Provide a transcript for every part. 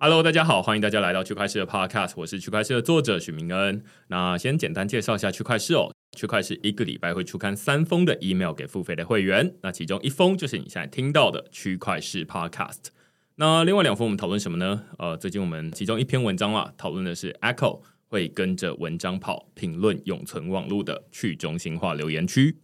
Hello，大家好，欢迎大家来到区块势的 Podcast，我是区块势的作者许明恩。那先简单介绍一下区块势哦，区块势一个礼拜会出刊三封的 email 给付费的会员，那其中一封就是你现在听到的区块势 Podcast。那另外两封我们讨论什么呢？呃，最近我们其中一篇文章啊，讨论的是 Echo 会跟着文章跑，评论永存网络的去中心化留言区。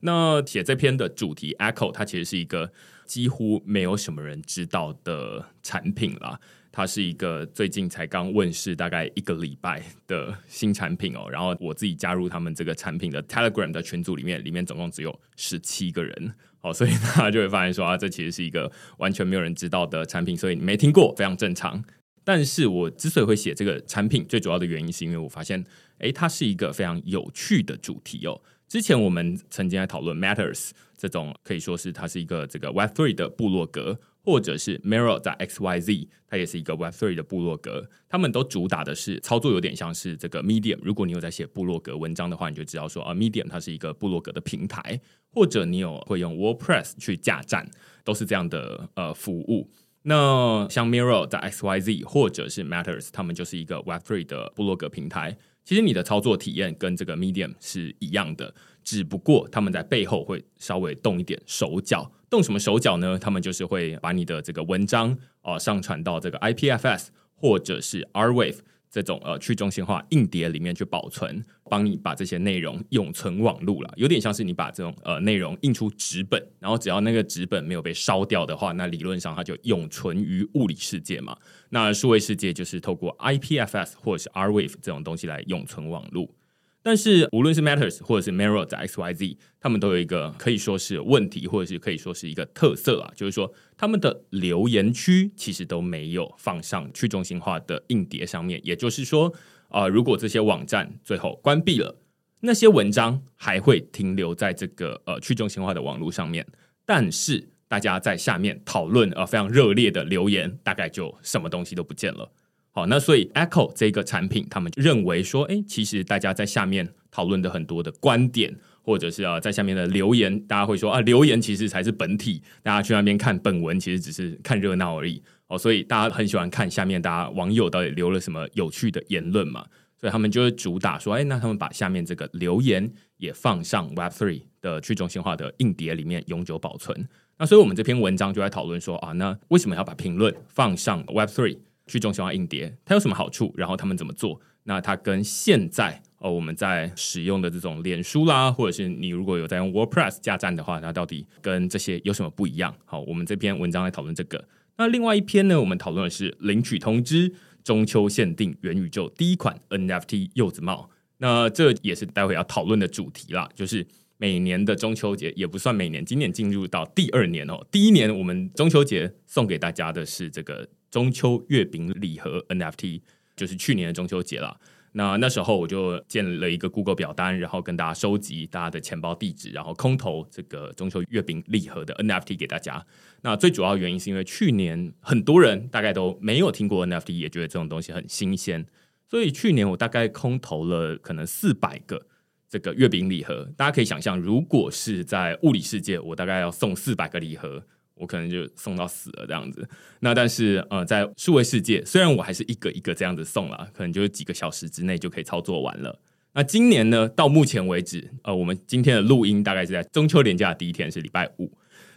那写这篇的主题 Echo，它其实是一个几乎没有什么人知道的产品啦。它是一个最近才刚问世，大概一个礼拜的新产品哦。然后我自己加入他们这个产品的 Telegram 的群组里面，里面总共只有十七个人哦，所以大家就会发现说啊，这其实是一个完全没有人知道的产品，所以你没听过非常正常。但是我之所以会写这个产品，最主要的原因是因为我发现，诶，它是一个非常有趣的主题哦。之前我们曾经在讨论 Matters 这种可以说是它是一个这个 Web Three 的部落格。或者是 Mirror 在 XYZ，它也是一个 Web3 的部落格，他们都主打的是操作有点像是这个 Medium。如果你有在写部落格文章的话，你就知道说啊，Medium 它是一个部落格的平台，或者你有会用 WordPress 去架站，都是这样的呃服务。那像 Mirror 在 XYZ 或者是 Matters，他们就是一个 Web3 的部落格平台。其实你的操作体验跟这个 Medium 是一样的，只不过他们在背后会稍微动一点手脚。动什么手脚呢？他们就是会把你的这个文章啊、上传到这个 IPFS 或者是 R Wave 这种呃去中心化硬碟里面去保存，帮你把这些内容永存网路了。有点像是你把这种呃内容印出纸本，然后只要那个纸本没有被烧掉的话，那理论上它就永存于物理世界嘛。那数位世界就是透过 IPFS 或者是 R Wave 这种东西来永存网路。但是无论是 Matters 或者是 merror 在 XYZ，他们都有一个可以说是问题，或者是可以说是一个特色啊，就是说他们的留言区其实都没有放上去中心化的硬碟上面。也就是说，啊、如果这些网站最后关闭了，那些文章还会停留在这个呃去中心化的网络上面，但是大家在下面讨论呃非常热烈的留言，大概就什么东西都不见了。好，那所以 Echo 这个产品，他们认为说，哎，其实大家在下面讨论的很多的观点，或者是啊，在下面的留言，大家会说啊，留言其实才是本体，大家去那边看本文，其实只是看热闹而已。哦，所以大家很喜欢看下面大家网友到底留了什么有趣的言论嘛，所以他们就会主打说，哎，那他们把下面这个留言也放上 Web3 的去中心化的硬碟里面永久保存。那所以我们这篇文章就在讨论说啊，那为什么要把评论放上 Web3？去中心化硬碟，它有什么好处？然后他们怎么做？那它跟现在哦我们在使用的这种脸书啦，或者是你如果有在用 WordPress 架站的话，它到底跟这些有什么不一样？好，我们这篇文章来讨论这个。那另外一篇呢，我们讨论的是领取通知，中秋限定元宇宙第一款 NFT 柚子帽。那这也是待会要讨论的主题啦，就是每年的中秋节也不算每年，今年进入到第二年哦。第一年我们中秋节送给大家的是这个。中秋月饼礼盒 NFT 就是去年的中秋节了。那那时候我就建了一个 Google 表单，然后跟大家收集大家的钱包地址，然后空投这个中秋月饼礼盒的 NFT 给大家。那最主要原因是因为去年很多人大概都没有听过 NFT，也觉得这种东西很新鲜，所以去年我大概空投了可能四百个这个月饼礼盒。大家可以想象，如果是在物理世界，我大概要送四百个礼盒。我可能就送到死了这样子，那但是呃，在数位世界，虽然我还是一个一个这样子送了，可能就是几个小时之内就可以操作完了。那今年呢，到目前为止，呃，我们今天的录音大概是在中秋连假第一天，是礼拜五。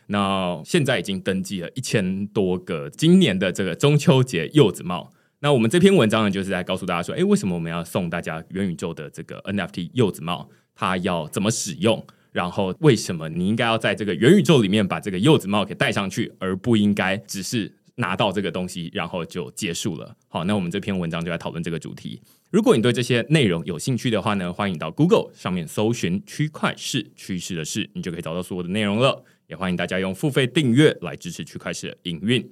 那现在已经登记了一千多个今年的这个中秋节柚子帽。那我们这篇文章呢，就是在告诉大家说，哎，为什么我们要送大家元宇宙的这个 NFT 柚子帽？它要怎么使用？然后为什么你应该要在这个元宇宙里面把这个柚子帽给戴上去，而不应该只是拿到这个东西然后就结束了？好，那我们这篇文章就来讨论这个主题。如果你对这些内容有兴趣的话呢，欢迎到 Google 上面搜寻“区块势趋势的事”，你就可以找到所有的内容了。也欢迎大家用付费订阅来支持区块势的营运。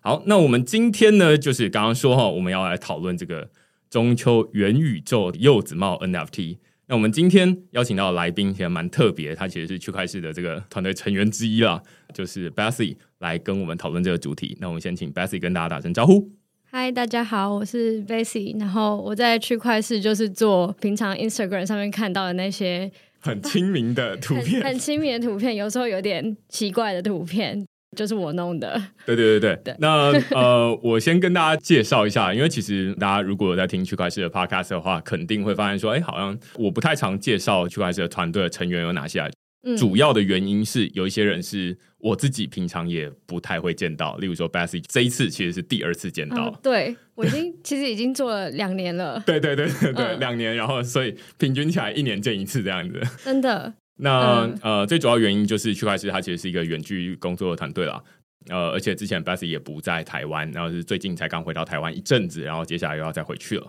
好，那我们今天呢，就是刚刚说哈，我们要来讨论这个中秋元宇宙柚子帽 NFT。那我们今天邀请到的来宾其实蛮特别，他其实是区块市的这个团队成员之一啦，就是 Bessy 来跟我们讨论这个主题。那我们先请 Bessy 跟大家打声招呼。嗨，大家好，我是 Bessy，然后我在区块市就是做平常 Instagram 上面看到的那些很亲民的图片，很亲民的图片，有时候有点奇怪的图片。就是我弄的，对对对对。对那呃，我先跟大家介绍一下，因为其实大家如果有在听区块链的 Podcast 的话，肯定会发现说，哎，好像我不太常介绍区块链的团队的成员有哪些。嗯、主要的原因是有一些人是我自己平常也不太会见到，例如说 Bassy 这一次其实是第二次见到。嗯、对我已经其实已经做了两年了。对对对对对，两、嗯、年，然后所以平均起来一年见一次这样子。真的。那、嗯、呃，最主要原因就是区块链它其实是一个远距工作的团队啦。呃，而且之前 Bessy 也不在台湾，然后是最近才刚回到台湾一阵子，然后接下来又要再回去了。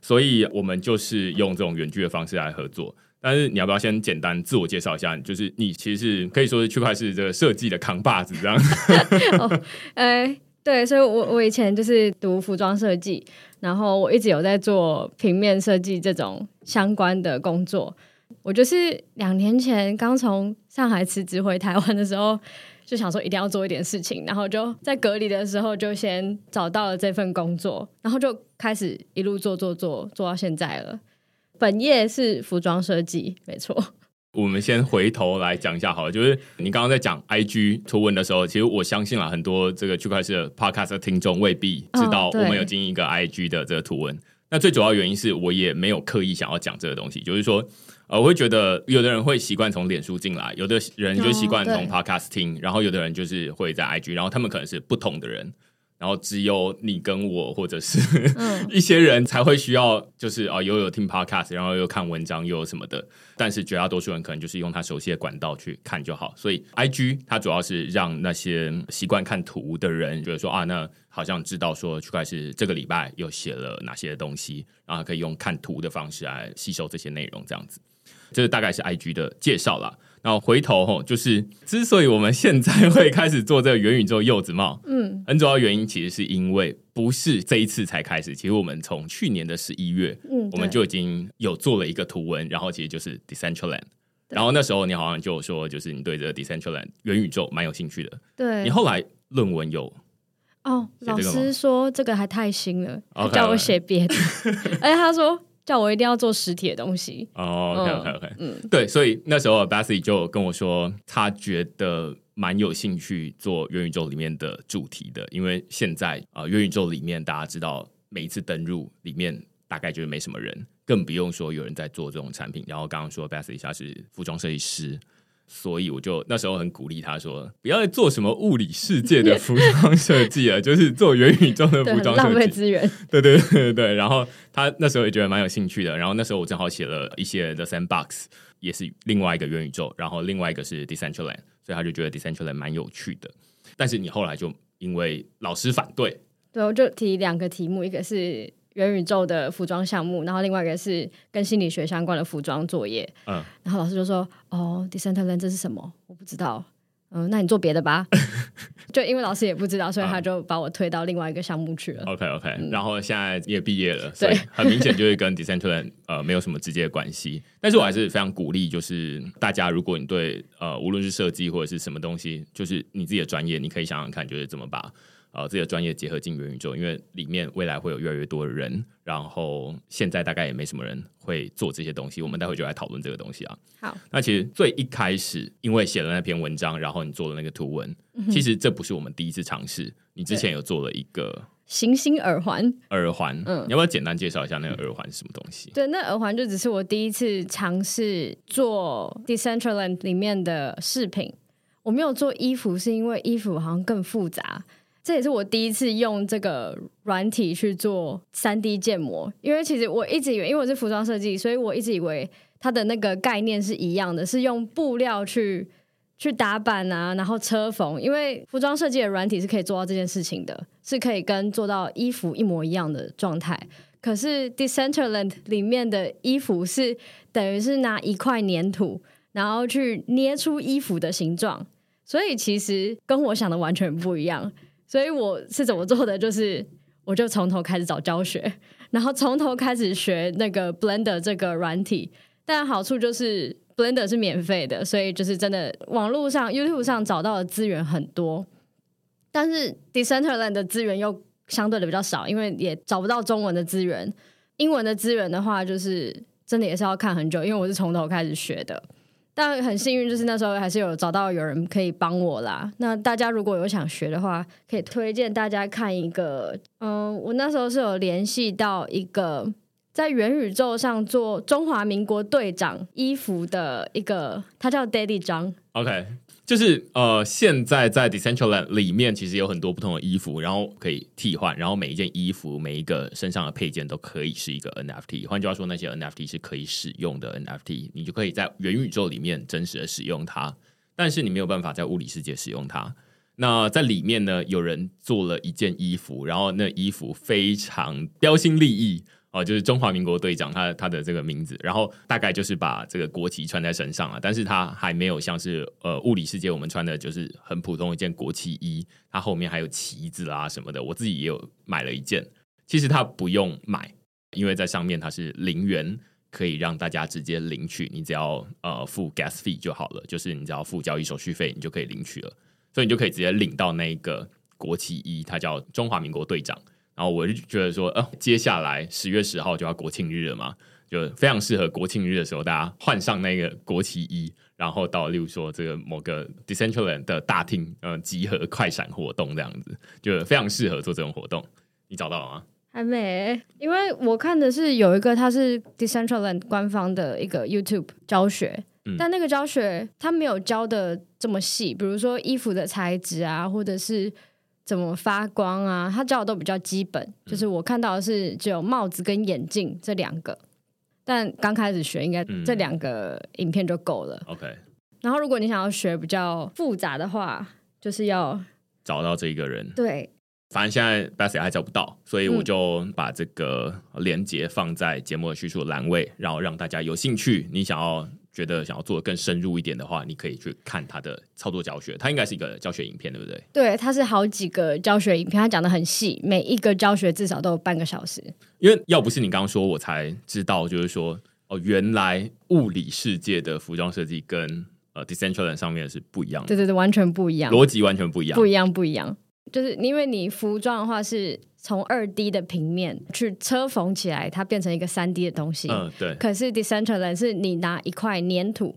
所以我们就是用这种远距的方式来合作。但是你要不要先简单自我介绍一下？就是你其实是可以说是区块链这个设计的扛把子这样。哦，呃，对，所以我我以前就是读服装设计，然后我一直有在做平面设计这种相关的工作。我就是两年前刚从上海辞职回台湾的时候，就想说一定要做一点事情，然后就在隔离的时候就先找到了这份工作，然后就开始一路做做做做到现在了。本业是服装设计，没错。我们先回头来讲一下好了，就是你刚刚在讲 IG 图文的时候，其实我相信了很多这个区块链的 Podcast 的听众未必知道我们有经营一个 IG 的这个图文。哦、那最主要原因是我也没有刻意想要讲这个东西，就是说。呃，我会觉得有的人会习惯从脸书进来，有的人就习惯从 Podcast 听，然后有的人就是会在 IG，然后他们可能是不同的人，然后只有你跟我或者是 一些人才会需要，就是啊，又有听 Podcast，然后又看文章，又有什么的，但是绝大多数人可能就是用他熟悉的管道去看就好。所以 IG 它主要是让那些习惯看图的人觉得说啊，那好像知道说区块是这个礼拜又写了哪些东西，然后可以用看图的方式来吸收这些内容，这样子。这个大概是 IG 的介绍啦。然后回头吼，就是之所以我们现在会开始做这个元宇宙柚子帽，嗯，很主要原因其实是因为不是这一次才开始，其实我们从去年的十一月，嗯，我们就已经有做了一个图文，然后其实就是 Decentraland，然后那时候你好像就说，就是你对这个 Decentraland 元宇宙蛮有兴趣的，对，你后来论文有哦，老师说这个还太新了，叫我写别的，而且他说。叫我一定要做实体的东西哦、oh，OK OK OK，嗯，对，所以那时候 Bassy 就跟我说，他觉得蛮有兴趣做元宇宙里面的主题的，因为现在啊、呃，元宇宙里面大家知道，每一次登入里面大概就是没什么人，更不用说有人在做这种产品。然后刚刚说 Bassy 他是服装设计师。所以我就那时候很鼓励他说，不要再做什么物理世界的服装设计了，就是做元宇宙的服装设计，浪费资源。对对对对对。然后他那时候也觉得蛮有兴趣的。然后那时候我正好写了一些 The Sandbox，也是另外一个元宇宙。然后另外一个是 Decentraland，所以他就觉得 Decentraland 蛮有趣的。但是你后来就因为老师反对，对，我就提两个题目，一个是。元宇宙的服装项目，然后另外一个是跟心理学相关的服装作业。嗯，然后老师就说：“哦，Decentraland 这是什么？我不知道。嗯，那你做别的吧。”就因为老师也不知道，所以他就把我推到另外一个项目去了。OK OK，嗯，然后现在也毕业了，所以很明显就是跟 Decentraland 呃没有什么直接的关系。但是我还是非常鼓励，就是大家如果你对呃无论是设计或者是什么东西，就是你自己的专业，你可以想想看，就是怎么把。呃，自己的专业结合进元宇宙，因为里面未来会有越来越多的人，然后现在大概也没什么人会做这些东西。我们待会就来讨论这个东西啊。好，那其实最一开始，因为写了那篇文章，然后你做了那个图文，嗯、其实这不是我们第一次尝试。你之前有做了一个行星耳环，耳环，嗯，你要不要简单介绍一下那个耳环是什么东西？对，那耳环就只是我第一次尝试做 Decentraland 里面的饰品。我没有做衣服，是因为衣服好像更复杂。这也是我第一次用这个软体去做三 D 建模，因为其实我一直以为，因为我是服装设计，所以我一直以为它的那个概念是一样的，是用布料去去打版啊，然后车缝。因为服装设计的软体是可以做到这件事情的，是可以跟做到衣服一模一样的状态。可是 Decentraland 里面的衣服是等于是拿一块粘土，然后去捏出衣服的形状，所以其实跟我想的完全不一样。所以我是怎么做的？就是我就从头开始找教学，然后从头开始学那个 Blender 这个软体。但好处就是 Blender 是免费的，所以就是真的网络上 YouTube 上找到的资源很多。但是 Decentraland 的资源又相对的比较少，因为也找不到中文的资源。英文的资源的话，就是真的也是要看很久，因为我是从头开始学的。但很幸运，就是那时候还是有找到有人可以帮我啦。那大家如果有想学的话，可以推荐大家看一个。嗯，我那时候是有联系到一个在元宇宙上做中华民国队长衣服的一个，他叫 Daddy 张。OK。就是呃，现在在 Decentraland 里面其实有很多不同的衣服，然后可以替换，然后每一件衣服、每一个身上的配件都可以是一个 NFT。换句话说，那些 NFT 是可以使用的 NFT，你就可以在元宇宙里面真实的使用它，但是你没有办法在物理世界使用它。那在里面呢，有人做了一件衣服，然后那衣服非常标新立异。哦，就是中华民国队长，他他的这个名字，然后大概就是把这个国旗穿在身上了，但是他还没有像是呃物理世界我们穿的就是很普通一件国旗衣，它后面还有旗子啊什么的，我自己也有买了一件，其实它不用买，因为在上面它是零元，可以让大家直接领取，你只要呃付 gas fee 就好了，就是你只要付交易手续费，你就可以领取了，所以你就可以直接领到那个国旗衣，它叫中华民国队长。然后我就觉得说，呃，接下来十月十号就要国庆日了嘛，就非常适合国庆日的时候，大家换上那个国旗衣，然后到例如说这个某个 Decentraland 的大厅，呃，集合快闪活动这样子，就非常适合做这种活动。你找到了吗？还没，因为我看的是有一个，它是 Decentraland 官方的一个 YouTube 教学，嗯，但那个教学它没有教的这么细，比如说衣服的材质啊，或者是。怎么发光啊？他教的都比较基本，嗯、就是我看到的是只有帽子跟眼镜这两个，但刚开始学应该这两个影片就够了。OK，、嗯、然后如果你想要学比较复杂的话，就是要找到这一个人。对，反正现在 Bessy 还找不到，所以我就把这个连接放在节目的叙述栏位，然后让大家有兴趣，你想要。觉得想要做的更深入一点的话，你可以去看他的操作教学。他应该是一个教学影片，对不对？对，他是好几个教学影片，他讲的很细，每一个教学至少都有半个小时。因为要不是你刚刚说，我才知道，就是说哦，原来物理世界的服装设计跟呃 Decentraland 上面是不一样的。对对对，完全不一样，逻辑完全不一样，不一样，不一样。就是因为你服装的话是从二 D 的平面去车缝起来，它变成一个三 D 的东西。嗯，对。可是 Decentraland 是你拿一块粘土，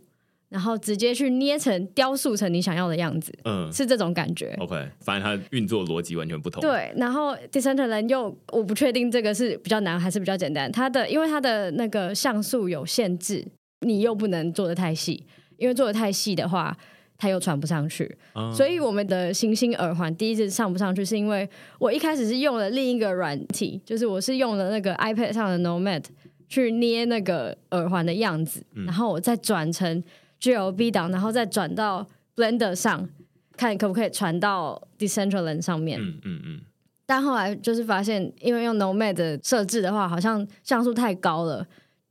然后直接去捏成、雕塑成你想要的样子。嗯，是这种感觉。OK，反正它运作逻辑完全不同。对，然后 Decentraland 又我不确定这个是比较难还是比较简单。它的因为它的那个像素有限制，你又不能做的太细，因为做的太细的话。它又传不上去，嗯，所以我们的星星耳环第一次上不上去，是因为我一开始是用了另一个软体，就是我是用了那个 iPad 上的 Nomad 去捏那个耳环的样子，嗯，然后我再转成 GLB 档，然后再转到 Blender 上，看可不可以传到 Decentraland 上面。嗯嗯嗯。但后来就是发现，因为用 Nomad 设置的话，好像像素太高了。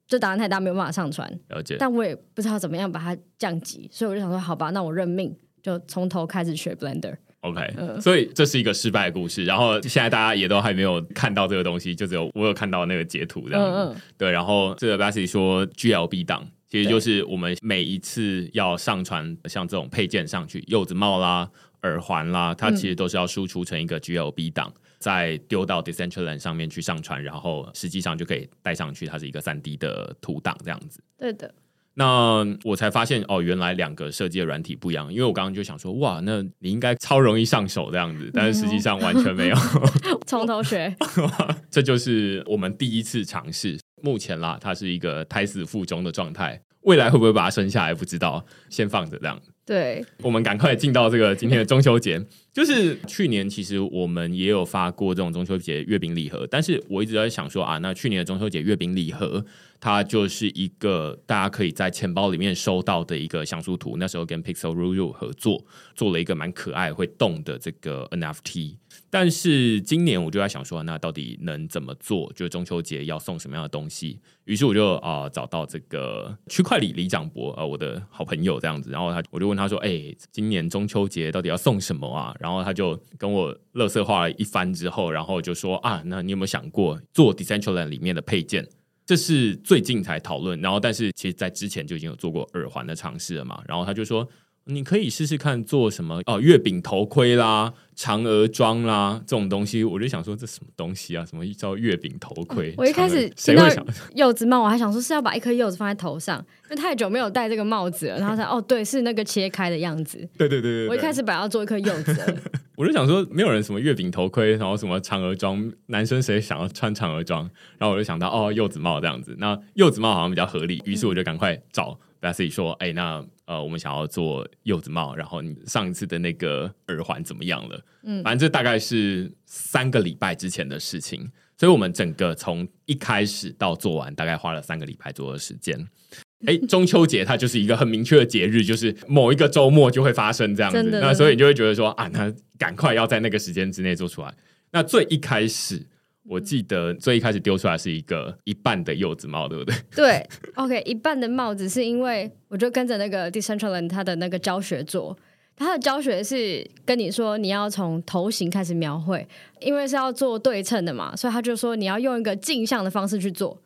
就档案太大，没有办法上传。了解，但我也不知道怎么样把它降级，所以我就想说，好吧，那我认命，就从头开始学 Blender。OK，嗯，所以这是一个失败的故事。然后现在大家也都还没有看到这个东西，就只有我有看到那个截图这样。嗯嗯。对，然后这个 Bassy 说 GLB 档，其实就是我们每一次要上传像这种配件上去，柚子帽啦、耳环啦，它其实都是要输出成一个 GLB 档。再丢到 Decentraland 上面去上传，然后实际上就可以带上去，它是一个三 D 的图档这样子。对的。那我才发现哦，原来两个设计的软体不一样。因为我刚刚就想说，哇，那你应该超容易上手这样子，但是实际上完全没有。从头学。这就是我们第一次尝试。目前啦，它是一个胎死腹中的状态。未来会不会把它生下来不知道，先放着这样。对，我们赶快进到这个今天的中秋节。就是去年其实我们也有发过这种中秋节月饼礼盒，但是我一直在想说啊，那去年的中秋节月饼礼盒，它就是一个大家可以在钱包里面收到的一个像素图。那时候跟 Pixel Ru Ru 合作，做了一个蛮可爱会动的这个 NFT。但是今年我就在想说，那到底能怎么做？就是中秋节要送什么样的东西？于是我就啊、找到这个区块里李长博啊、我的好朋友这样子，然后他我就问他说：“哎、今年中秋节到底要送什么啊？”然后他就跟我垃圾话了一番之后，然后就说：“啊，那你有没有想过做 Decentraland 里面的配件？这是最近才讨论，然后但是其实在之前就已经有做过耳环的尝试了嘛。”然后他就说。你可以试试看做什么哦，月饼头盔啦、嫦娥装啦这种东西，我就想说这什么东西啊？什么叫月饼头盔？嗯，我一开始听到柚子帽，我还想说是要把一颗柚子放在头上，因为太久没有戴这个帽子了。然后才哦，对，是那个切开的样子。对对对对，对，我一开始本来要做一颗柚子，我就想说没有人什么月饼头盔，然后什么嫦娥装，男生谁想要穿嫦娥装？然后我就想到哦，柚子帽这样子，那柚子帽好像比较合理，于是我就赶快找。自己说：“哎、欸，那呃，我们想要做柚子帽，然后你上一次的那个耳环怎么样了？嗯，反正这大概是三个礼拜之前的事情，所以我们整个从一开始到做完，大概花了三个礼拜左右的时间。哎、欸，中秋节它就是一个很明确的节日，就是某一个周末就会发生这样子，那所以你就会觉得说啊，那赶快要在那个时间之内做出来。那最一开始。”我记得最一开始丢出来是一个一半的柚子帽，对不对？对，OK，一半的帽子是因为我就跟着那个 Decentraland 他的那个教学做，他的教学是跟你说你要从头型开始描绘，因为是要做对称的嘛，所以他就说你要用一个镜像的方式去做，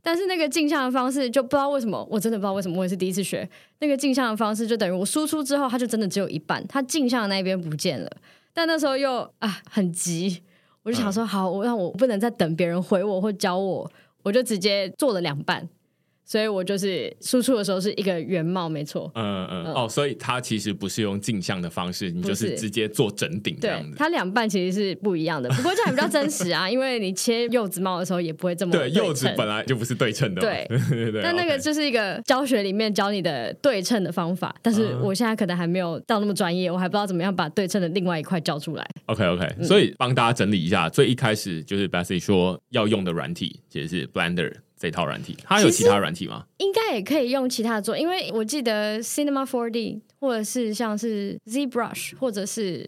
但是那个镜像的方式就不知道为什么，我真的不知道为什么，我也是第一次学那个镜像的方式，就等于我输出之后，它就真的只有一半，它镜像的那边不见了，但那时候又啊很急。我就想说，好，我让我不能再等别人回我或教我，我就直接做了两半。所以我就是输出的时候是一个原貌，没错。嗯嗯哦，所以它其实不是用镜像的方式，你就是直接做整顶这样子。它两半其实是不一样的，不过这样比较真实啊，因为你切柚子帽的时候也不会这么对。对，柚子本来就不是对称的。对对对。但那个就是一个教学里面教你的对称的方法，但是我现在可能还没有到那么专业，我还不知道怎么样把对称的另外一块教出来。OK OK，所以帮大家整理一下，最一开始就是 Bessy 说要用的软体其实是 Blender。这套软体，它有其他软体吗？应该也可以用其他的做，因为我记得 Cinema 4D 或者是像是 ZBrush 或者是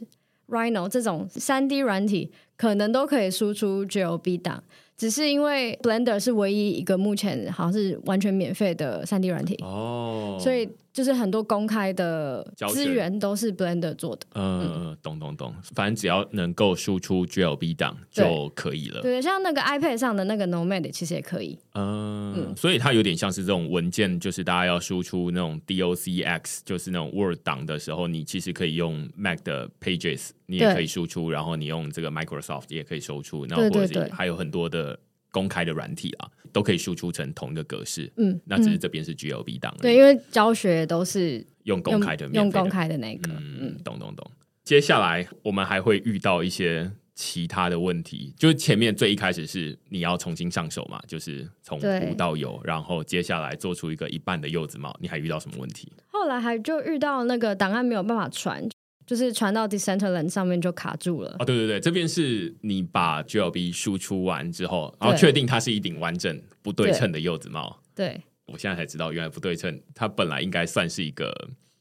Rhino 这种三 D 软体，可能都可以输出 GLB 档。只是因为 Blender 是唯一一个目前好像是完全免费的三 D 软体哦，所以。就是很多公开的资源都是 Blender 做的，嗯嗯，懂懂懂，反正只要能够输出 GLB 档就可以了。对，像那个 iPad 上的那个 Nomad 其实也可以。嗯，嗯，所以它有点像是这种文件，就是大家要输出那种 DOCX，就是那种 Word 档的时候，你其实可以用 Mac 的 Pages，你也可以输出，然后你用这个 Microsoft 也可以输出，然后或者是还有很多的。公开的软体啊，都可以输出成同一个格式。嗯，那只是这边是 GLB 档。对，因为教学都是用公开的，用，用公开的那个。嗯，嗯，懂懂懂。接下来我们还会遇到一些其他的问题，就是前面最一开始是你要重新上手嘛，就是从无到有，然后接下来做出一个一半的柚子帽，你还遇到什么问题？后来还就遇到那个档案没有办法传。就是传到 Decentraland 上面就卡住了。哦，对对对，这边是你把 GLB 输出完之后，然后确定它是一顶完整不对称的柚子帽。对，我现在才知道，原来不对称，它本来应该算是一个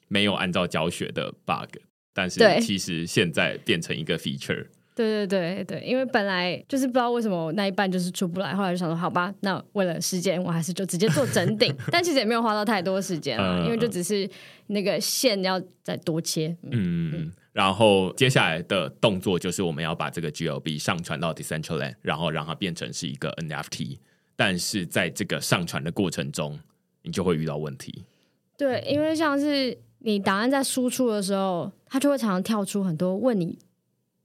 没有按照教学的 bug，但是其实现在变成一个 feature。对对对对，因为本来就是不知道为什么那一半就是出不来，后来就想说好吧，那为了时间，我还是就直接做整顶，但其实也没有花到太多时间了，嗯、因为就只是那个线要再多切。嗯，嗯，然后接下来的动作就是我们要把这个 GLB 上传到 Decentraland，然后让它变成是一个 NFT，但是在这个上传的过程中，你就会遇到问题。对，因为像是你档案在输出的时候，它就会常常跳出很多问你。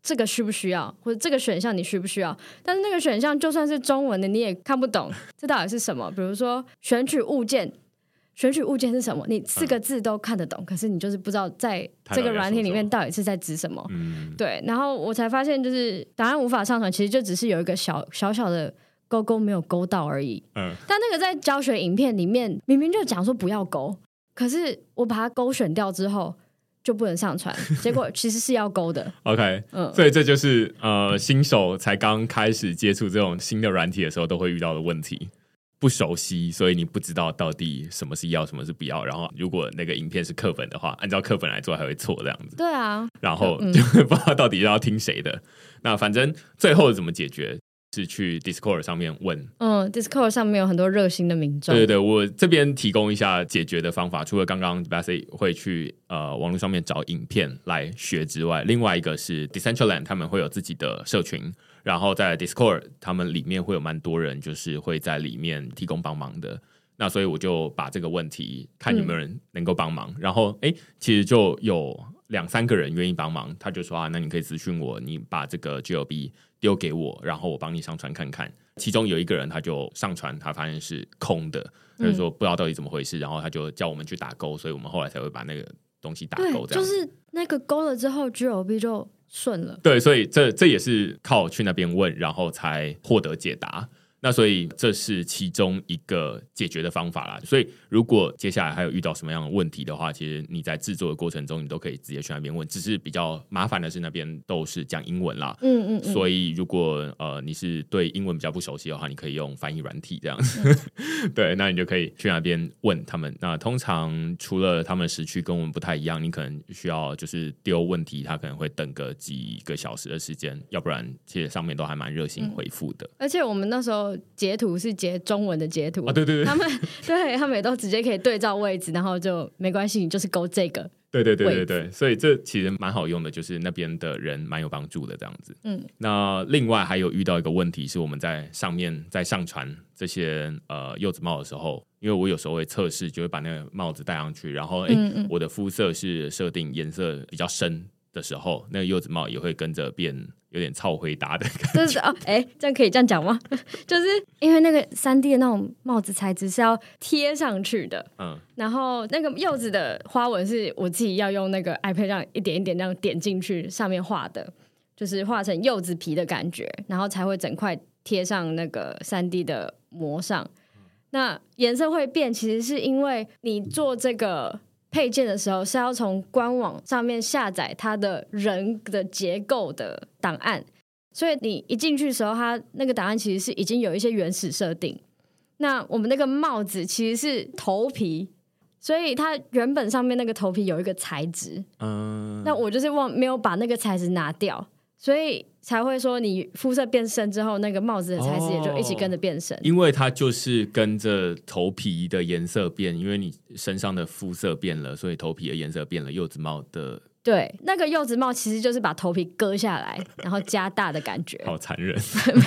这个需不需要，或者这个选项你需不需要？但是那个选项就算是中文的，你也看不懂，这到底是什么？比如说选取物件，选取物件是什么？你四个字都看得懂，嗯、可是你就是不知道在这个软体里面到底是在指什么。嗯，对。然后我才发现，就是答案无法上传，其实就只是有一个小小小的勾勾没有勾到而已。嗯。但那个在教学影片里面明明就讲说不要勾，可是我把它勾选掉之后。就不能上传，结果其实是要勾的。OK，嗯，所以这就是呃新手才刚开始接触这种新的软体的时候都会遇到的问题，不熟悉，所以你不知道到底什么是要，什么是不要。然后如果那个影片是课本的话，按照课本来做还会错这样子。对啊，然后就 不知道到底要听谁的。嗯、那反正最后怎么解决？是去 Discord 上面问，嗯，Discord 上面有很多热心的民众。对对对，我这边提供一下解决的方法。除了刚刚 Bessy 会去呃网络上面找影片来学之外，另外一个是 Decentraland 他们会有自己的社群，然后在 Discord 他们里面会有蛮多人，就是会在里面提供帮忙的。那所以我就把这个问题看有没有人能够帮忙，嗯、然后哎，其实就有两三个人愿意帮忙，他就说啊，那你可以咨询我，你把这个 GLB。丢给我，然后我帮你上传看看。其中有一个人，他就上传，他发现是空的，他就说不知道到底怎么回事，嗯、然后他就叫我们去打勾，所以我们后来才会把那个东西打勾。这样就是那个勾了之后，G O B 就顺了。对，所以这这也是靠去那边问，然后才获得解答。那所以这是其中一个解决的方法啦。所以如果接下来还有遇到什么样的问题的话，其实你在制作的过程中，你都可以直接去那边问。只是比较麻烦的是那边都是讲英文啦。嗯嗯，嗯。所以如果呃你是对英文比较不熟悉的话，你可以用翻译软体这样子。嗯、对，那你就可以去那边问他们。那通常除了他们时区跟我们不太一样，你可能需要就是丢问题，他可能会等个几个小时的时间，要不然其实上面都还蛮热心回复的、嗯。而且我们那时候。截图是截中文的截图。啊，对对对，他们 对他们也都直接可以对照位置，然后就没关系，你就是勾这个。对对对对对，所以这其实蛮好用的，就是那边的人蛮有帮助的这样子。嗯，那另外还有遇到一个问题是，我们在上面在上传这些呃柚子帽的时候，因为我有时候会测试，就会把那个帽子戴上去，然后哎，嗯嗯。我的肤色是设定颜色比较深的时候，那个柚子帽也会跟着变。有点超回答的感觉，就是哦，哎，这样可以这样讲吗？就是因为那个三 D 的那种帽子材质是要贴上去的，嗯，然后那个柚子的花纹是我自己要用那个 iPad 这样一点一点这样点进去上面画的，就是画成柚子皮的感觉，然后才会整块贴上那个三 D 的膜上。那颜色会变，其实是因为你做这个。配件的时候是要从官网上面下载它的人的结构的档案，所以你一进去的时候，它那个档案其实是已经有一些原始设定。那我们那个帽子其实是头皮，所以它原本上面那个头皮有一个材质，嗯，那我就是忘没有把那个材质拿掉。所以才会说，你肤色变深之后，那个帽子的材质也就一起跟着变深。因为它就是跟着头皮的颜色变，因为你身上的肤色变了，所以头皮的颜色变了。柚子帽的对，那个柚子帽其实就是把头皮割下来，然后加大的感觉，好残忍。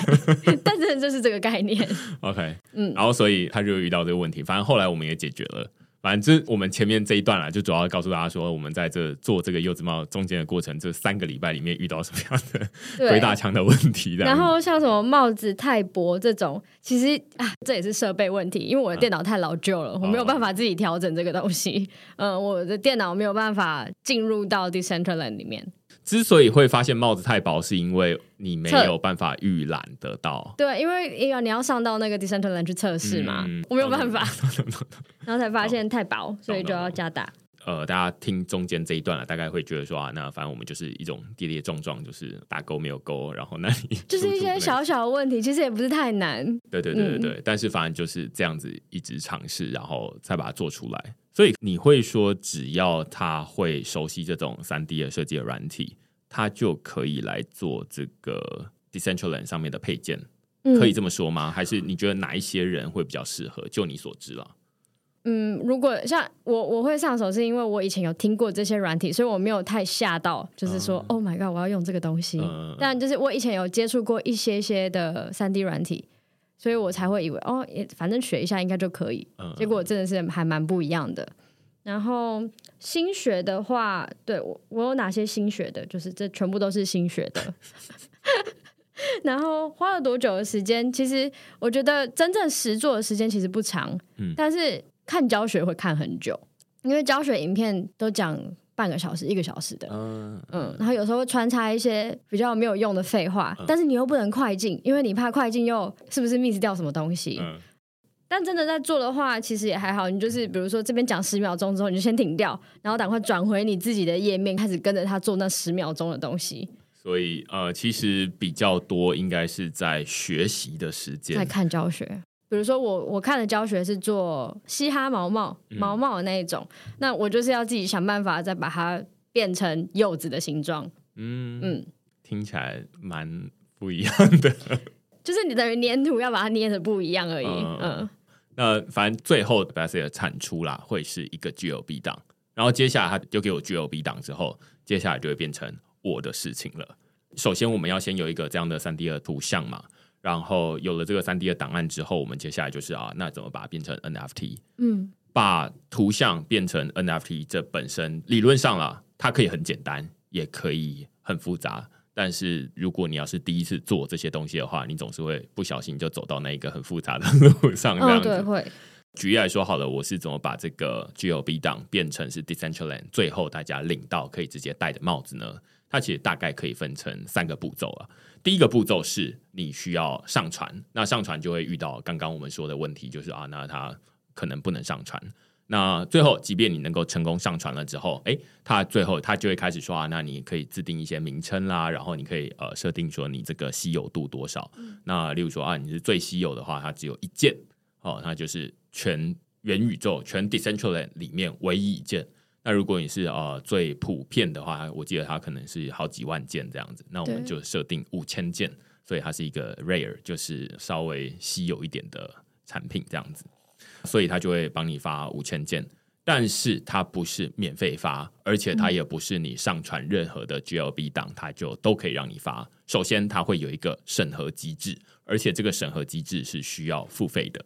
但是就是这个概念。OK，嗯，然后所以他就遇到这个问题，反正后来我们也解决了。反正我们前面这一段啦，就主要告诉大家说，我们在这做这个柚子帽中间的过程，这三个礼拜里面遇到什么样的 鬼打墙的问题。然后像什么帽子太薄这种，其实啊，这也是设备问题，因为我的电脑太老旧了，啊、我没有办法自己调整这个东西。嗯、呃，我的电脑没有办法进入到 Decentraland 里面。之所以会发现帽子太薄，是因为你没有办法预览得到。对，因为因为你要上到那个 Decentraland 去测试嘛，嗯、我没有办法，然后才发现太薄，所以就要加大。呃，大家听中间这一段了，大概会觉得说啊，那反正我们就是一种跌跌撞撞，就是打勾没有勾，然后那里就是一些小小的问题，其实也不是太难。对对对对对，嗯、但是反正就是这样子一直尝试，然后再把它做出来。所以你会说，只要他会熟悉这种三 D 的设计的软体，他就可以来做这个 Decentraland 上面的配件，嗯、可以这么说吗？还是你觉得哪一些人会比较适合？就你所知了。嗯，如果像我，我会上手是因为我以前有听过这些软体，所以我没有太吓到，就是说、嗯、，Oh my god，我要用这个东西。嗯、但就是我以前有接触过一些些的三 D 软体。所以我才会以为哦，也反正学一下应该就可以。嗯、结果真的是还蛮不一样的。然后新学的话，对，我我有哪些新学的？就是这全部都是新学的。然后花了多久的时间？其实我觉得真正实做的时间其实不长。嗯、但是看教学会看很久，因为教学影片都讲。半个小时、一个小时的，嗯嗯，然后有时候会穿插一些比较没有用的废话，嗯、但是你又不能快进，因为你怕快进又是不是 miss 掉什么东西。嗯、但真的在做的话，其实也还好。你就是比如说这边讲十秒钟之后，你就先停掉，然后赶快转回你自己的页面，开始跟着他做那十秒钟的东西。所以呃，其实比较多应该是在学习的时间，在看教学。比如说我我看的教学是做嘻哈毛毛毛毛的那一种，嗯，那我就是要自己想办法再把它变成柚子的形状。嗯嗯，听起来蛮不一样的。就是你等于粘土要把它捏的不一样而已。嗯，嗯，那反正最后的产出啦，会是一个 GLB 档，然后接下来他就给我 GLB 档之后，接下来就会变成。我的事情了。首先，我们要先有一个这样的三 D 的图像嘛，然后有了这个三 D 的档案之后，我们接下来就是啊，那怎么把它变成 NFT？嗯，把图像变成 NFT，这本身理论上啦，它可以很简单，也可以很复杂。但是如果你要是第一次做这些东西的话，你总是会不小心就走到那一个很复杂的 路上。这样子。哦，对，会。举例来说好了，我是怎么把这个 GOB 档变成是 Decentraland，最后大家领到可以直接戴的帽子呢？它其实大概可以分成三个步骤啊。第一个步骤是你需要上传，那上传就会遇到刚刚我们说的问题，就是啊，那它可能不能上传。那最后，即便你能够成功上传了之后，诶，它最后它就会开始说啊，那你可以自定一些名称啦，然后你可以呃设定说你这个稀有度多少。那例如说啊，你是最稀有的话，它只有一件哦，那就是全元宇宙全 Decentraland 里面唯一一件。那如果你是呃最普遍的话，我记得它可能是好几万件这样子，那我们就设定五千件，所以它是一个 rare，就是稍微稀有一点的产品这样子，所以它就会帮你发五千件，但是它不是免费发，而且它也不是你上传任何的 GLB 档，它就都可以让你发。首先，它会有一个审核机制，而且这个审核机制是需要付费的。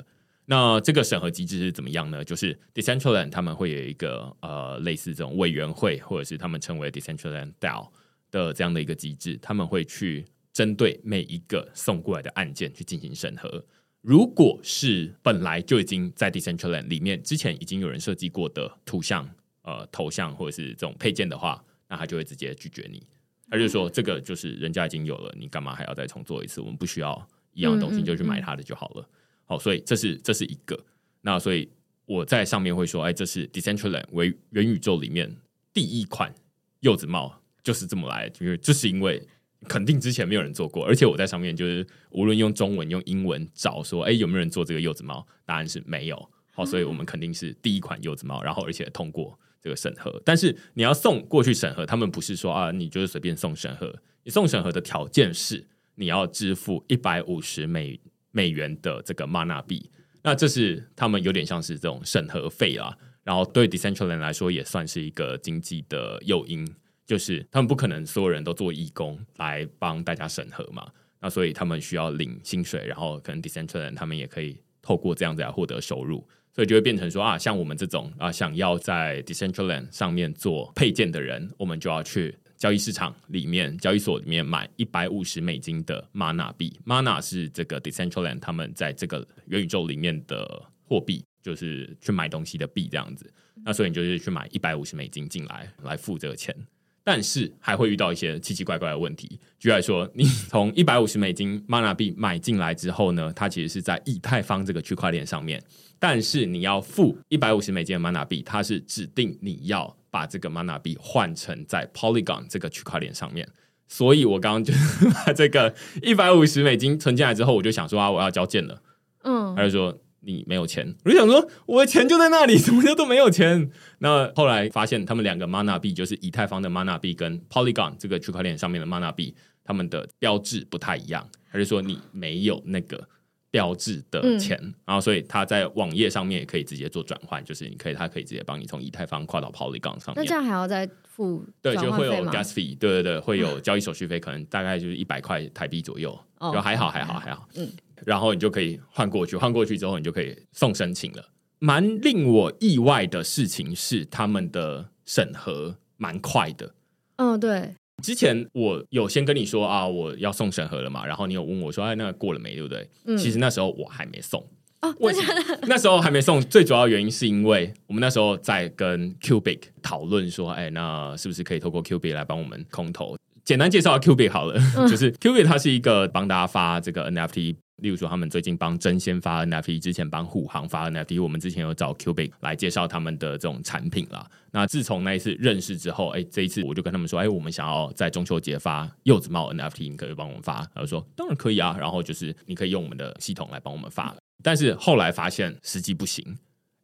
那这个审核机制是怎么样呢？就是 Decentraland 他们会有一个呃类似这种委员会，或者是他们称为 Decentraland DAO 的这样的一个机制，他们会去针对每一个送过来的案件去进行审核。如果是本来就已经在 Decentraland 里面之前已经有人设计过的图像、呃头像或者是这种配件的话，那他就会直接拒绝你。他就说这个就是人家已经有了，你干嘛还要再重做一次？我们不需要一样的东西，就去买他的就好了。好，所以这是这是一个。那所以我在上面会说，哎，这是 Decentraland 为元宇宙里面第一款柚子帽，就是这么来，就是就是因为肯定之前没有人做过，而且我在上面就是无论用中文用英文找说，哎，有没有人做这个柚子帽？答案是没有。好，所以我们肯定是第一款柚子帽，然后而且通过这个审核。但是你要送过去审核，他们不是说啊，你就是随便送审核，你送审核的条件是你要支付一百五十美。美元的这个 Mana 币，那这是他们有点像是这种审核费啦。然后对 Decentraland 来说也算是一个经济的诱因，就是他们不可能所有人都做义工来帮大家审核嘛。那所以他们需要领薪水，然后可能 Decentraland 他们也可以透过这样子来获得收入，所以就会变成说啊，像我们这种啊想要在 Decentraland 上面做配件的人，我们就要去。交易市场里面，交易所里面买一百五十美金的 Mana 币，Mana 是这个 Decentraland 他们在这个元宇宙里面的货币，就是去买东西的币这样子。那所以你就是去买一百五十美金进来，来付这个钱。但是还会遇到一些奇奇怪怪的问题，举例来说，你从一百五十美金 Mana 币买进来之后呢，它其实是在以太坊这个区块链上面，但是你要付一百五十美金的 Mana 币，它是指定你要把这个 Mana 币换成在 Polygon 这个区块链上面。所以我刚刚就 把这个一百五十美金存进来之后，我就想说啊，我要交件了，嗯，他就说。你没有钱，我就想说，我的钱就在那里，什么叫都没有钱？那后来发现，他们两个 Mana 币，就是以太坊的 Mana 币跟 Polygon 这个区块链上面的 Mana 币，他们的标志不太一样，他就说你没有那个标志的钱？嗯、然后所以他在网页上面也可以直接做转换，就是你可以，他可以直接帮你从以太坊跨到 Polygon 上面。那这样还要再付？对，就会有 gas fee，对对对，会有交易手续费，可能大概就是一百块台币左右，就还好，还好，还好，嗯。然后你就可以换过去，换过去之后你就可以送申请了。蛮令我意外的事情是，他们的审核蛮快的。嗯，对。之前我有先跟你说啊，我要送审核了嘛，然后你有问我说，哎，那个过了没？对不对？嗯。其实那时候我还没送。哦，为什么？那时候还没送，最主要原因是因为我们那时候在跟 Cubic 讨论说，哎，那是不是可以透过 Cubic 来帮我们空投？简单介绍下 Cubic 好了，嗯、就是 Cubic 它是一个帮大家发这个 NFT。例如说，他们最近帮争先发 NFT，之前帮虎航发 NFT，我们之前有找 Cubic 来介绍他们的这种产品啦。那自从那一次认识之后，哎，这一次我就跟他们说，哎，我们想要在中秋节发柚子帽 NFT，你可以帮我们发？他说当然可以啊，然后就是你可以用我们的系统来帮我们发。但是后来发现实际不行，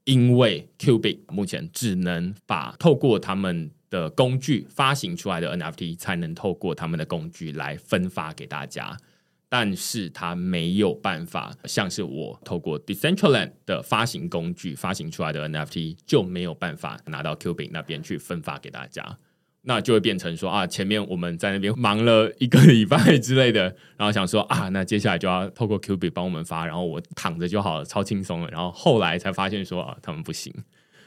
因为 Cubic 目前只能把透过他们的工具发行出来的 NFT，才能透过他们的工具来分发给大家。但是它没有办法，像是我透过 Decentraland 的发行工具发行出来的 NFT 就没有办法拿到 Cubic 那边去分发给大家，那就会变成说啊，前面我们在那边忙了一个礼拜之类的，然后想说啊，那接下来就要透过 Cubic 帮我们发，然后我躺着就好了，超轻松了。然后后来才发现说啊，他们不行